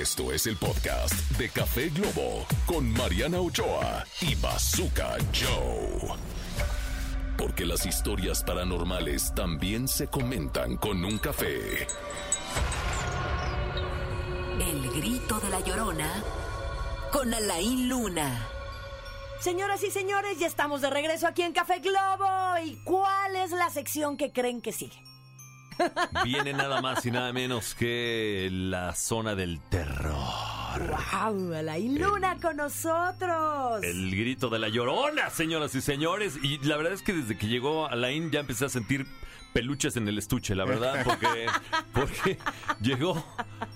Esto es el podcast de Café Globo con Mariana Ochoa y Bazooka Joe. Porque las historias paranormales también se comentan con un café. El grito de la llorona con Alain Luna. Señoras y señores, ya estamos de regreso aquí en Café Globo. ¿Y cuál es la sección que creen que sigue? Viene nada más y nada menos que la zona del terror. ¡Wow! Alain Luna con nosotros. El grito de la llorona, señoras y señores. Y la verdad es que desde que llegó Alain ya empecé a sentir peluches en el estuche, la verdad, porque, porque llegó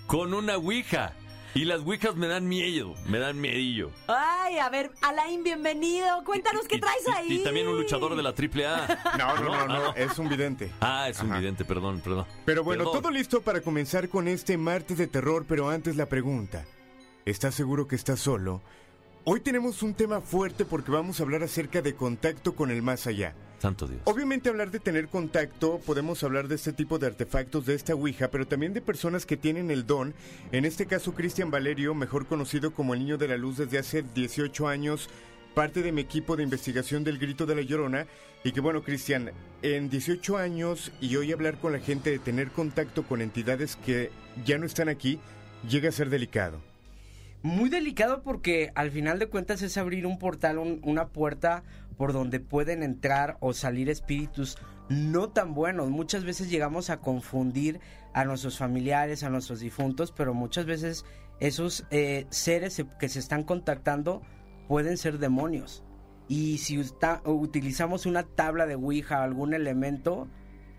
con una ouija. Y las ouijas me dan miedo, me dan miedillo. Ay, a ver, Alain, bienvenido. Cuéntanos qué Y- traes y- ahí. Y, también un luchador de la AAA. No, no, no, Ah, no, es un vidente. Ah, es un vidente, perdón, perdón. Pero bueno, Perdón. todo listo para comenzar con este martes de terror, pero antes la pregunta. ¿Estás seguro que estás solo? Hoy tenemos un tema fuerte porque vamos a hablar acerca de contacto con el más allá. Santo Dios. Obviamente hablar de tener contacto, podemos hablar de este tipo de artefactos de esta Ouija, pero también de personas que tienen el don. En este caso, Cristian Valerio, mejor conocido como el Niño de la Luz desde hace 18 años, parte de mi equipo de investigación del Grito de la Llorona. Y que bueno, Cristian, en 18 años y hoy hablar con la gente de tener contacto con entidades que ya no están aquí, llega a ser delicado. Muy delicado porque al final de cuentas es abrir un portal, un- una puerta por donde pueden entrar o salir espíritus no tan buenos. Muchas veces llegamos a confundir a nuestros familiares, a nuestros difuntos, pero muchas veces esos eh, seres se- que se están contactando pueden ser demonios. Y si usta- utilizamos una tabla de Ouija o algún elemento,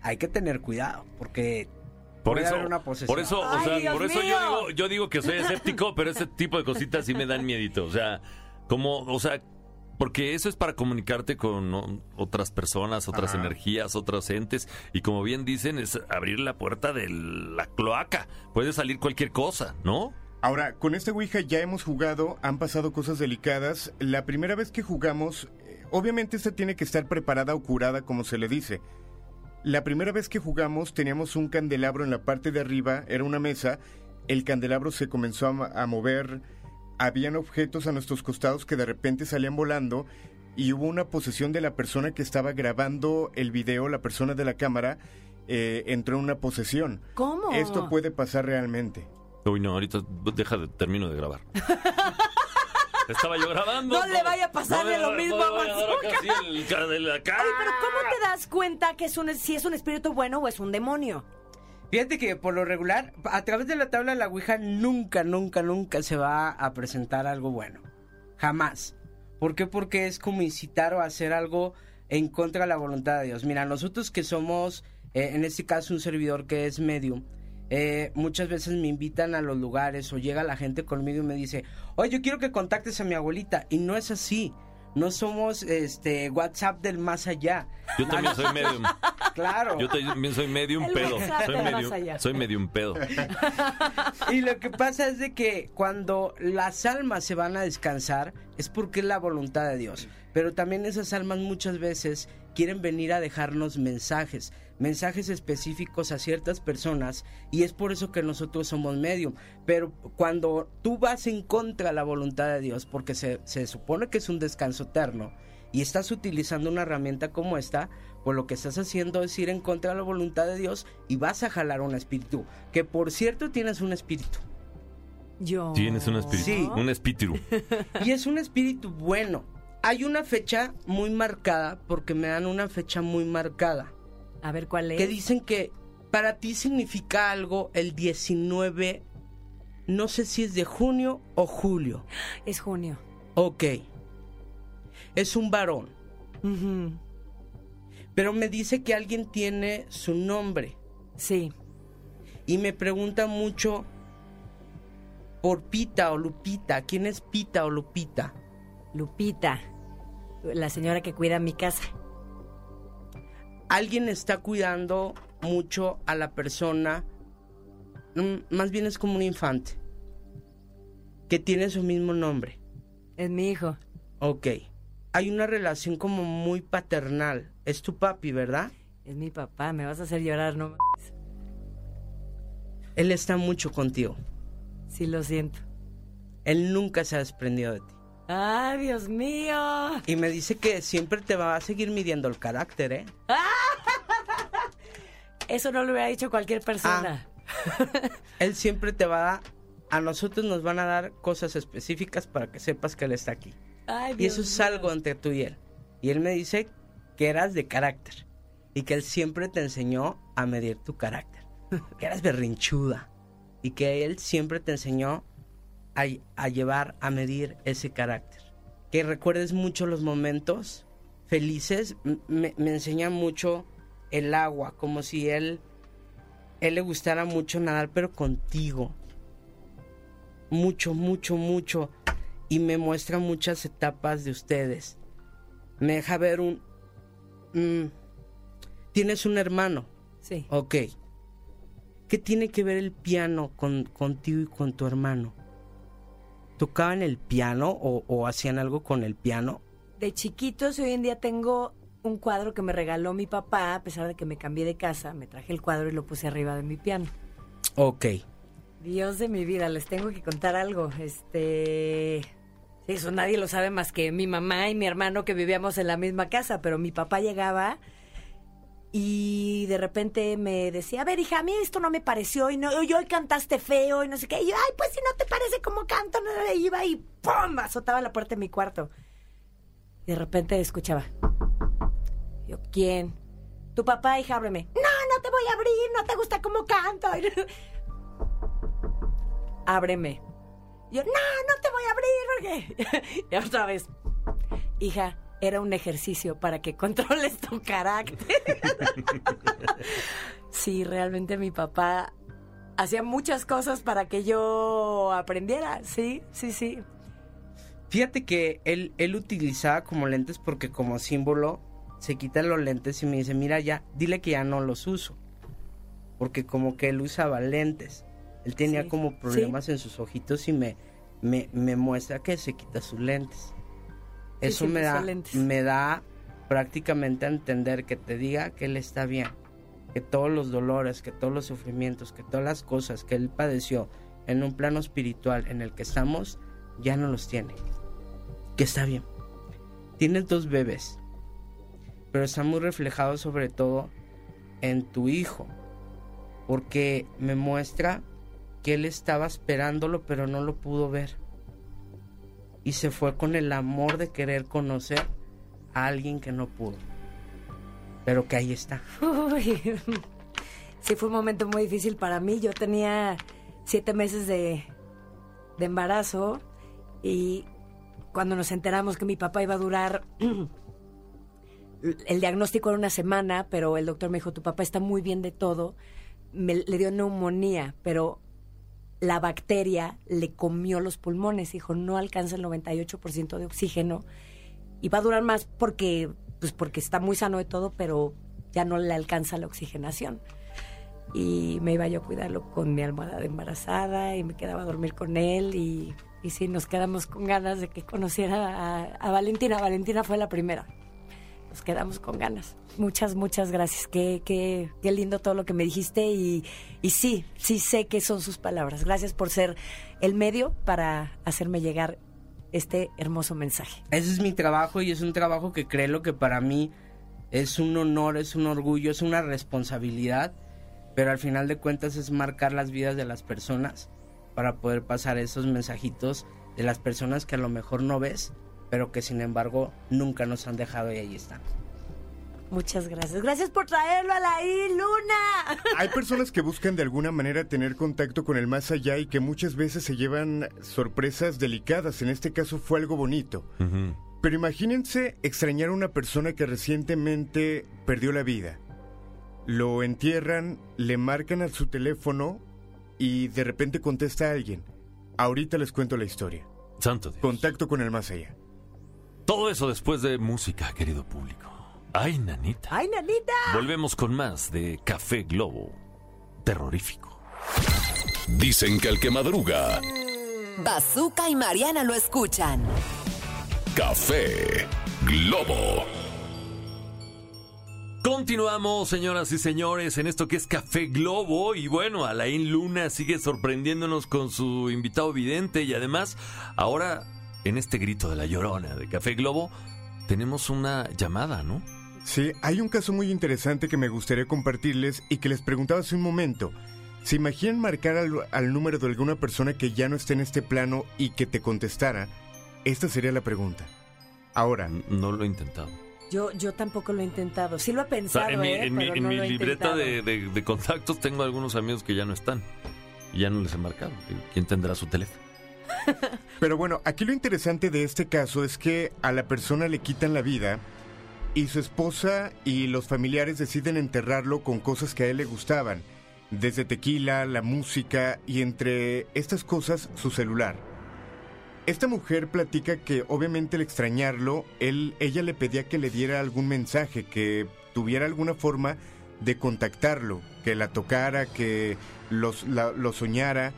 hay que tener cuidado porque Por puede eso, haber una posesión. por eso, o Ay, sea, Dios por eso yo digo, yo digo que soy escéptico, pero ese tipo de cositas sí me dan miedito. O sea, como, o sea, porque eso es para comunicarte con ¿no? otras personas, otras Ajá. energías, otros entes. Y como bien dicen, es abrir la puerta de la cloaca. Puede salir cualquier cosa, ¿no? Ahora, con este Ouija ya hemos jugado, han pasado cosas delicadas. La primera vez que jugamos, eh, obviamente esta tiene que estar preparada o curada, como se le dice. La primera vez que jugamos teníamos un candelabro en la parte de arriba, era una mesa, el candelabro se comenzó a mover, habían objetos a nuestros costados que de repente salían volando y hubo una posesión de la persona que estaba grabando el video, la persona de la cámara, eh, entró en una posesión. ¿Cómo? Esto puede pasar realmente. Uy, no, ahorita deja de, termino de grabar. Estaba yo grabando. No le vaya a pasarle lo me- mismo no a me vaya a dar Bazooka. acá así el ca- de la cara. Oye, pero ¿cómo te das cuenta que es un, si es un espíritu bueno o es un demonio? Fíjate que por lo regular, a través de la tabla de la Ouija nunca, nunca, nunca se va a presentar algo bueno. Jamás. ¿Por qué? Porque es como incitar o hacer algo en contra de la voluntad de Dios. Mira, nosotros que somos, eh, en este caso, un servidor que es medium, eh, muchas veces me invitan a los lugares o llega la gente conmigo y me dice, oye, yo quiero que contactes a mi abuelita. Y no es así. No somos este WhatsApp del más allá. Yo también soy medium. Claro. Yo también soy medium El pedo. Soy medium, soy medium pedo. Y lo que pasa es de que cuando las almas se van a descansar es porque es la voluntad de Dios. Pero también esas almas muchas veces quieren venir a dejarnos mensajes, mensajes específicos a ciertas personas y es por eso que nosotros somos medium. Pero cuando tú vas en contra de la voluntad de Dios, porque se, se supone que es un descanso eterno, y estás utilizando una herramienta como esta, pues lo que estás haciendo es ir en contra de la voluntad de Dios y vas a jalar un espíritu. Que por cierto tienes un espíritu. Yo. Tienes un espíritu. Sí. Un espíritu. Y es un espíritu bueno. Hay una fecha muy marcada, porque me dan una fecha muy marcada, A ver cuál es. que dicen que para ti significa algo el 19, no sé si es de junio o julio. Es junio. Ok. Es un varón, pero me dice que alguien tiene su nombre. Sí. y me pregunta mucho por Pita o Lupita. ¿Quién es Pita o Lupita? Lupita. La señora que cuida mi casa. Alguien está cuidando mucho a la persona, mm, más bien es como un infante, que tiene su mismo nombre. Es mi hijo. Ok. Hay una relación como muy paternal. Es tu papi, ¿verdad? Es mi papá. Me vas a hacer llorar, ¿no? Él está mucho contigo. Sí, lo siento. Él nunca se ha desprendido de ti. ¡Ay, Dios mío! Y me dice que siempre te va a seguir midiendo el carácter, ¿eh? Eso no lo hubiera dicho cualquier persona. Él siempre te va a... A nosotros nos van a dar cosas específicas para que sepas que él está aquí. Ay, Y eso es algo entre tú y él. Y él me dice que eras de carácter. Y que él siempre te enseñó a medir tu carácter. Que eras berrinchuda. Y que él siempre te enseñó a, a llevar, a medir ese carácter. Que recuerdes mucho los momentos felices. Me enseña mucho el agua, como si él, él le gustara mucho nadar, pero contigo. Mucho, mucho, mucho y me muestra muchas etapas de ustedes. Me deja ver un... mm, Tienes un hermano, Sí. ok. ¿Qué tiene que ver el piano con, contigo y con tu hermano? ¿Tocaban el piano o, o hacían algo con el piano? De chiquitos, hoy en día tengo un cuadro que me regaló mi papá, a pesar de que me cambié de casa, me traje el cuadro y lo puse arriba de mi piano. Ok. Dios de mi vida, les tengo que contar algo. Este. Eso nadie lo sabe más que mi mamá y mi hermano que vivíamos en la misma casa, pero mi papá llegaba y de repente me decía, a ver, hija, a mí esto no me pareció y, no, y hoy cantaste feo y no sé qué. Y yo, ay, pues si no te parece como canto, no le iba y ¡pum! azotaba la puerta de mi cuarto. Y de repente escuchaba. Yo, ¿quién? Tu papá, hija, ábreme. No, no te voy a abrir, no te gusta cómo canto. ábreme. Yo, no, no te voy a abrir porque... y otra vez, hija, era un ejercicio para que controles tu carácter. sí, realmente mi papá hacía muchas cosas para que yo aprendiera. Sí, sí, sí. Fíjate que él, él utilizaba como lentes porque como símbolo se quitan los lentes y me dice, mira ya, dile que ya no los uso. Porque como que él usaba lentes. Él tenía Sí, como problemas en sus ojitos y me, me, me muestra que se quita sus lentes. Eso me da, me da prácticamente a entender que te diga que él está bien. Que todos los dolores, que todos los sufrimientos, que todas las cosas que él padeció en un plano espiritual en el que estamos, ya no los tiene. Que está bien. Tienes dos bebés, pero está muy reflejado sobre todo en tu hijo, porque me muestra que él estaba esperándolo pero no lo pudo ver. Y se fue con el amor de querer conocer a alguien que no pudo. Pero que ahí está. Uy, sí, fue un momento muy difícil para mí. Yo tenía siete meses de, de embarazo y cuando nos enteramos que mi papá iba a durar, el diagnóstico era una semana, pero el doctor me dijo, tu papá está muy bien de todo. Me, le dio neumonía, pero la bacteria le comió los pulmones. Dijo, no alcanza el 98% de oxígeno y va a durar más porque pues porque está muy sano de todo, pero ya no le alcanza la oxigenación. Y me iba yo a cuidarlo con mi almohada de embarazada y me quedaba a dormir con él y, y sí, nos quedamos con ganas de que conociera a, a Valentina. Valentina fue la primera. Nos quedamos con ganas. Muchas, muchas gracias. Qué, qué, qué lindo todo lo que me dijiste y, y sí, sí sé que son sus palabras. Gracias por ser el medio para hacerme llegar este hermoso mensaje. Ese es mi trabajo y es un trabajo que creo que para mí es un honor, es un orgullo, es una responsabilidad, pero al final de cuentas es marcar las vidas de las personas para poder pasar esos mensajitos de las personas que a lo mejor no ves, pero que sin embargo nunca nos han dejado y ahí están. Muchas gracias. Gracias por traerlo a la I, Luna. Hay personas que buscan de alguna manera tener contacto con el más allá y que muchas veces se llevan sorpresas delicadas. En este caso fue algo bonito. Pero imagínense extrañar a una persona que recientemente perdió la vida. Lo entierran, le marcan a su teléfono y de repente contesta a alguien. Ahorita les cuento la historia. Santo Dios. Contacto con el más allá. Todo eso después de música, querido público. Ay, nanita. Ay, nanita. Volvemos con más de Café Globo. Terrorífico. Dicen que el que madruga, Bazooka y Mariana lo escuchan. Café Globo. Continuamos, señoras y señores, en esto que es Café Globo. Y bueno, Alain Luna sigue sorprendiéndonos con su invitado vidente. Y además, ahora, en este grito de la llorona de Café Globo, tenemos una llamada, ¿no? Sí, hay un caso muy interesante que me gustaría compartirles y que les preguntaba hace un momento. ¿Se imaginan marcar al, al número de alguna persona que ya no esté en este plano y que te contestara? Esta sería la pregunta. Ahora, No lo he intentado. Yo, yo tampoco lo he intentado. Sí lo he O pensado, sea, en mi, ¿eh? en mi- pero en no mi lo he libreta de, de- de contactos tengo algunos amigos que ya no están. Y ya no les he marcado. ¿Quién tendrá su teléfono? Pero bueno, aquí lo interesante de este caso es que a la persona le quitan la vida y su esposa y los familiares deciden enterrarlo con cosas que a él le gustaban, desde tequila, la música y entre estas cosas su celular. Esta mujer platica que obviamente al extrañarlo, él, ella le pedía que le diera algún mensaje, que tuviera alguna forma de contactarlo, que la tocara, que los, lo soñara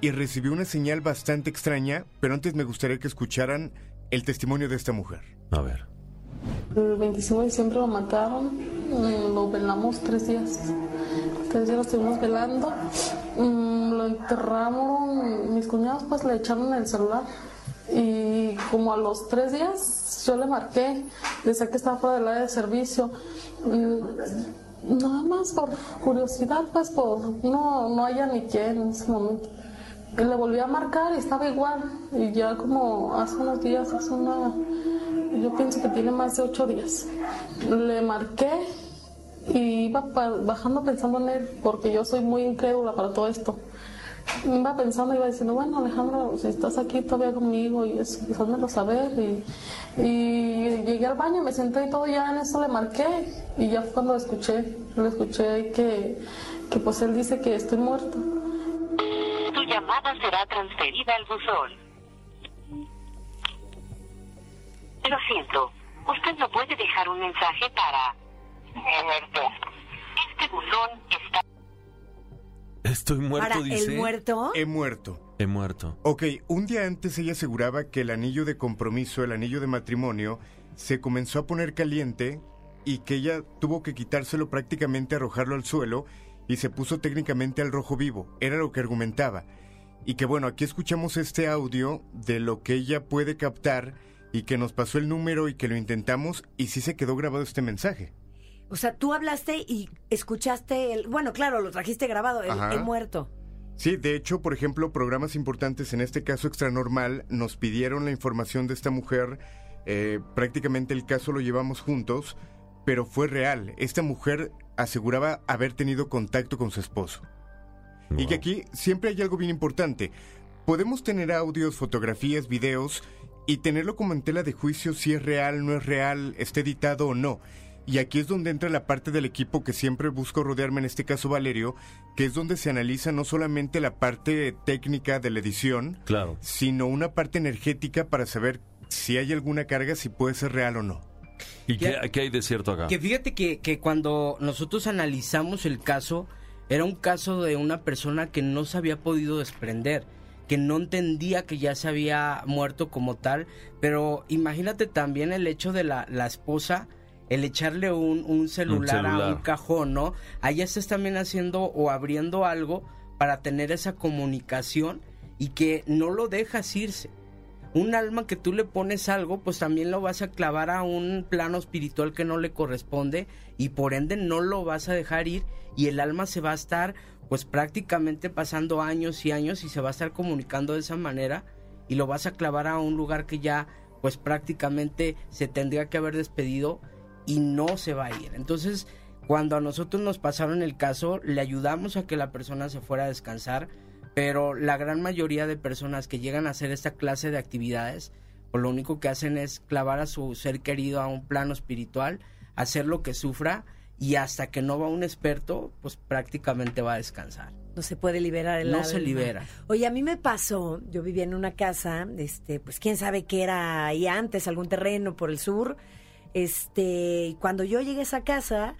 y recibió una señal bastante extraña, pero antes me gustaría que escucharan el testimonio de esta mujer. A ver. El 25 de diciembre lo mataron, mm, lo velamos tres días. Tres días lo estuvimos velando. Mm, Lo enterraron, mis cuñados pues le echaron el celular. Y como a los tres días yo le marqué, decía que estaba fuera del área de servicio. Mm, Nada más por curiosidad, pues por no, no haya ni quién en ese momento. Le volví a marcar y estaba igual. Y ya como hace unos días, hace una, yo pienso que tiene más de ocho días. Le marqué y iba bajando pensando en él, porque yo soy muy incrédula para todo esto. Iba pensando, iba diciendo, bueno Alejandro, si estás aquí todavía conmigo y eso, pues házmelo saber. Y, llegué al baño, me senté y todo, ya en eso le marqué. Y ya fue cuando escuché, le escuché que, que pues él dice que estoy muerto. Llamada será transferida al buzón. Lo siento, usted no puede dejar un mensaje para... Muerto. Este buzón está... Estoy muerto, Para dice. el muerto. He muerto. He muerto. Ok, un día antes ella aseguraba que el anillo de compromiso, el anillo de matrimonio, se comenzó a poner caliente y que ella tuvo que quitárselo prácticamente arrojarlo al suelo y se puso técnicamente al rojo vivo. Era lo que argumentaba. Y que bueno, aquí escuchamos este audio de lo que ella puede captar y que nos pasó el número y que lo intentamos y sí se quedó grabado este mensaje. O sea, tú hablaste y escuchaste el. Bueno, claro, lo trajiste grabado, el, muerto. Sí, de hecho, por ejemplo, programas importantes, en este caso Extranormal, nos pidieron la información de esta mujer. eh, prácticamente el caso lo llevamos juntos, pero fue real. Esta mujer aseguraba haber tenido contacto con su esposo. Y que aquí siempre hay algo bien importante. Podemos tener audios, fotografías, videos y tenerlo como en tela de juicio si es real, no es real, está editado o no. Y aquí es donde entra la parte del equipo que siempre busco rodearme, en este caso Valerio, que es donde se analiza no solamente la parte técnica de la edición, Claro. sino una parte energética para saber si hay alguna carga, si puede ser real o no. ¿Y qué, qué hay de cierto acá? Que fíjate que, que cuando nosotros analizamos el caso, era un caso de una persona que no se había podido desprender, que no entendía que ya se había muerto como tal, pero imagínate también el hecho de la, la esposa, el echarle un, un celular, a celular. un cajón, ¿no? Allá estás también haciendo o abriendo algo para tener esa comunicación y que no lo dejas irse un alma que tú le pones algo, pues también lo vas a clavar a un plano espiritual que no le corresponde y por ende no lo vas a dejar ir y el alma se va a estar pues prácticamente pasando años y años y se va a estar comunicando de esa manera y lo vas a clavar a un lugar que ya pues prácticamente se tendría que haber despedido y no se va a ir. Entonces, cuando a nosotros nos pasaron el caso, le ayudamos a que la persona se fuera a descansar, pero la gran mayoría de personas que llegan a hacer esta clase de actividades, pues lo único que hacen es clavar a su ser querido a un plano espiritual, hacer lo que sufra y hasta que no va un experto, pues prácticamente va a descansar. No se puede liberar el No alma. se libera. Oye, a mí me pasó, yo vivía en una casa, este, pues quién sabe qué era ahí antes, algún terreno por el sur. Este, y cuando yo llegué a esa casa,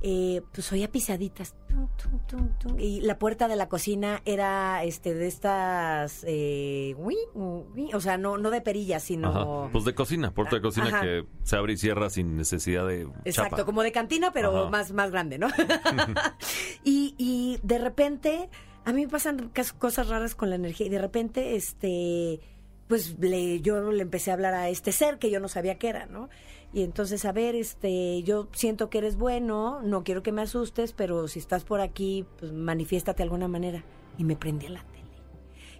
eh, pues oía pisaditas. Tum, tum, tum, tum, y la puerta de la cocina era este de estas, eh, uy, uy, o sea, no, no de perillas, sino... Ajá. Pues de cocina, puerta de cocina Ajá. que se abre y cierra sin necesidad de Exacto, chapa. como de cantina, pero Ajá. más, más grande, ¿no? y, y de repente, a mí me pasan cosas raras con la energía y de repente, este, pues le, yo le empecé a hablar a este ser que yo no sabía que era, ¿no? Y entonces, a ver, este, yo siento que eres bueno, no quiero que me asustes, pero si estás por aquí, pues manifiéstate de alguna manera. Y me prendí a la tele.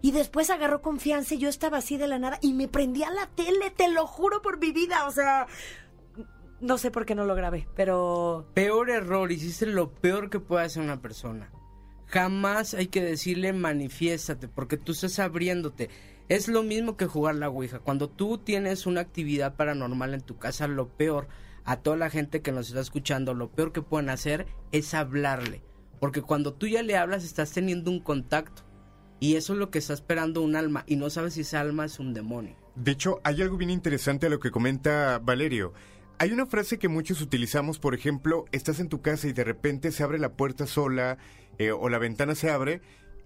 Y después agarró confianza y yo estaba así de la nada y me prendí a la tele, te lo juro por mi vida, o sea, no sé por qué no lo grabé, pero Peor error, hiciste lo peor que puede hacer una persona. Jamás hay que decirle manifiéstate, porque tú estás abriéndote. Es lo mismo que jugar la Ouija. Cuando tú tienes una actividad paranormal en tu casa, lo peor a toda la gente que nos está escuchando, lo peor que pueden hacer es hablarle. Porque cuando tú ya le hablas, estás teniendo un contacto. Y eso es lo que está esperando un alma. Y no sabes si esa alma es un demonio. De hecho, hay algo bien interesante a lo que comenta Valerio. Hay una frase que muchos utilizamos, por ejemplo, estás en tu casa y de repente se abre la puerta sola eh, o la ventana se abre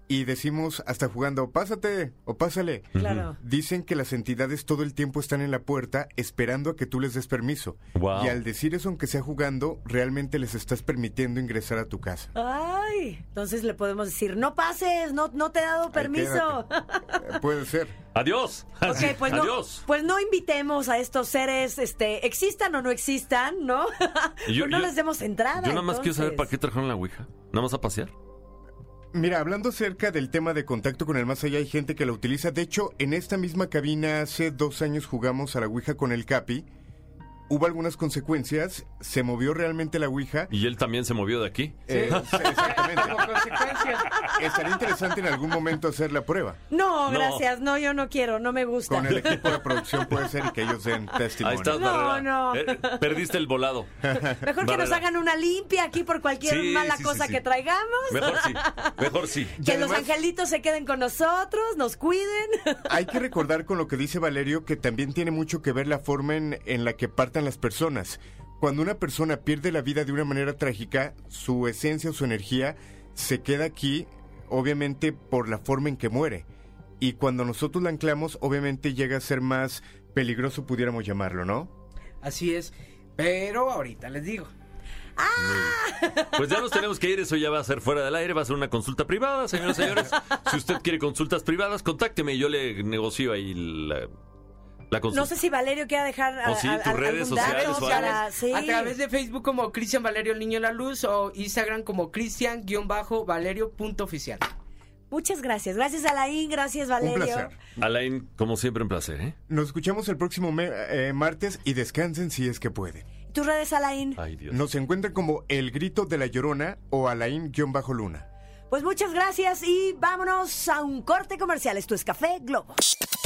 y decimos hasta jugando, pásate o pásale. claro. Dicen que las entidades todo el tiempo están en la puerta esperando a que tú les des permiso. Wow. Y al decir eso, aunque sea jugando, realmente les estás permitiendo ingresar a tu casa. Ay, entonces le podemos decir, no pases, no, no te he dado permiso. Puede ser. Adiós. Ok, pues no, Adiós. pues no invitemos a estos seres, este, existan o no existan, ¿no? Yo- Pues no yo- les demos entrada. Yo nada más quiero saber para qué trajeron la Ouija. Nada más a pasear. Mira, hablando acerca del tema de contacto con el más allá, hay gente que la utiliza. De hecho, en esta misma cabina hace dos años jugamos a la Ouija con el Capi. Hubo algunas consecuencias, se movió realmente la Ouija. Y él también se movió de aquí. Eh, sí, exactamente. Como consecuencia. Estaría interesante en algún momento hacer la prueba. No, No. gracias, no, yo no quiero, no me gusta. Con el equipo de producción puede ser y que ellos den Ahí testimonio. estás, No, Barrera. no. Eh, perdiste el volado. Mejor que nos Barrera. hagan una limpia aquí por cualquier Sí, mala sí, sí, cosa sí. que traigamos. Mejor sí. Mejor sí. Y Que los además- angelitos se queden con nosotros, nos cuiden. Hay que recordar con lo que dice Valerio que también tiene mucho que ver la forma en, en la que las personas. Cuando una persona pierde la vida de una manera trágica, su esencia o su energía se queda aquí, obviamente por la forma en que muere. Y cuando nosotros la anclamos, obviamente llega a ser más peligroso, pudiéramos llamarlo, ¿no? Así es. Pero ahorita les digo. Pues ya nos tenemos que ir, eso ya va a ser fuera del aire, va a ser una consulta privada, señoras y señores. Si usted quiere consultas privadas, contácteme y yo le negocio ahí la. No sé si Valerio quiera dejar a- O sí, a- tus a- redes algún sociales dato o para- sí. A través de Facebook como Cristian Valerio el Niño de la Luz o Instagram como Cristian-Valerio.oficial. Muchas gracias. Gracias Alain, gracias Valerio. Un placer. Alain, como siempre, un placer, ¿eh? Nos escuchamos el próximo me- eh, martes y descansen si es que pueden. ¿Tus redes Alain? Ay, Dios. Nos encuentran como El Grito de la Llorona o Alain-Luna. Pues muchas gracias y vámonos a un corte comercial. Esto es Café Globo.